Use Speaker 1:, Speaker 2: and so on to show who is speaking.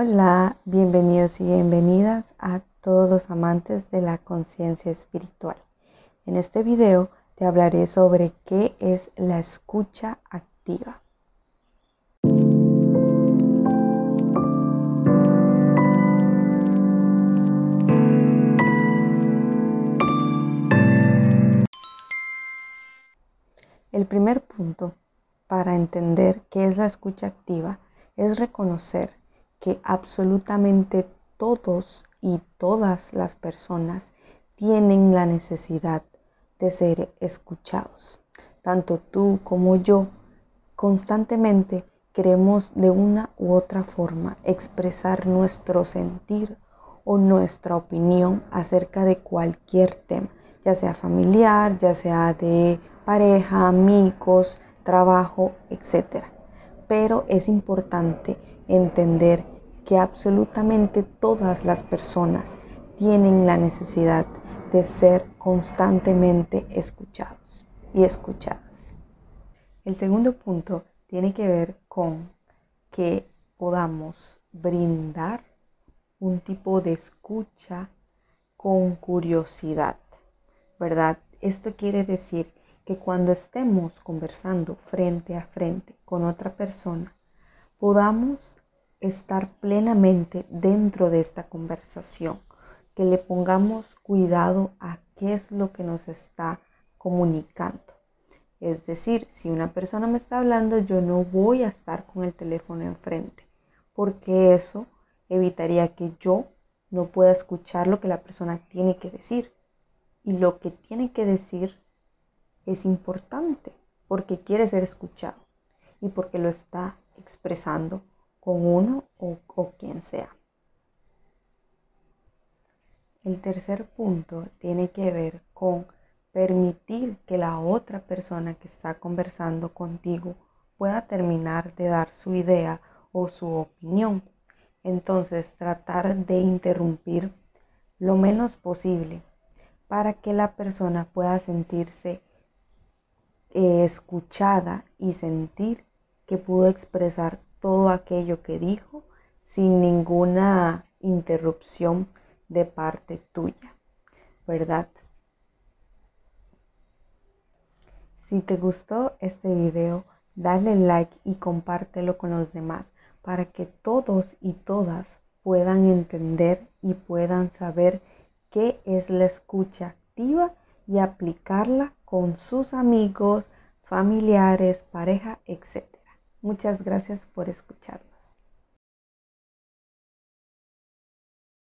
Speaker 1: Hola, bienvenidos y bienvenidas a todos los amantes de la conciencia espiritual. En este video te hablaré sobre qué es la escucha activa. El primer punto para entender qué es la escucha activa es reconocer que absolutamente todos y todas las personas tienen la necesidad de ser escuchados. Tanto tú como yo constantemente queremos de una u otra forma expresar nuestro sentir o nuestra opinión acerca de cualquier tema, ya sea familiar, ya sea de pareja, amigos, trabajo, etc. Pero es importante entender que absolutamente todas las personas tienen la necesidad de ser constantemente escuchados y escuchadas. El segundo punto tiene que ver con que podamos brindar un tipo de escucha con curiosidad, ¿verdad? Esto quiere decir que cuando estemos conversando frente a frente con otra persona, podamos estar plenamente dentro de esta conversación, que le pongamos cuidado a qué es lo que nos está comunicando. Es decir, si una persona me está hablando, yo no voy a estar con el teléfono enfrente, porque eso evitaría que yo no pueda escuchar lo que la persona tiene que decir. Y lo que tiene que decir es importante, porque quiere ser escuchado y porque lo está expresando con uno o, quien sea. El tercer punto tiene que ver con permitir que la otra persona que está conversando contigo pueda terminar de dar su idea o su opinión. Entonces tratar de interrumpir lo menos posible para que la persona pueda sentirse escuchada y sentir que pudo expresar todo aquello que dijo sin ninguna interrupción de parte tuya, ¿verdad? Si te gustó este video, dale like y compártelo con los demás para que todos y todas puedan entender y puedan saber qué es la escucha activa y aplicarla con sus amigos, familiares, pareja, etc. Muchas gracias por escuchar.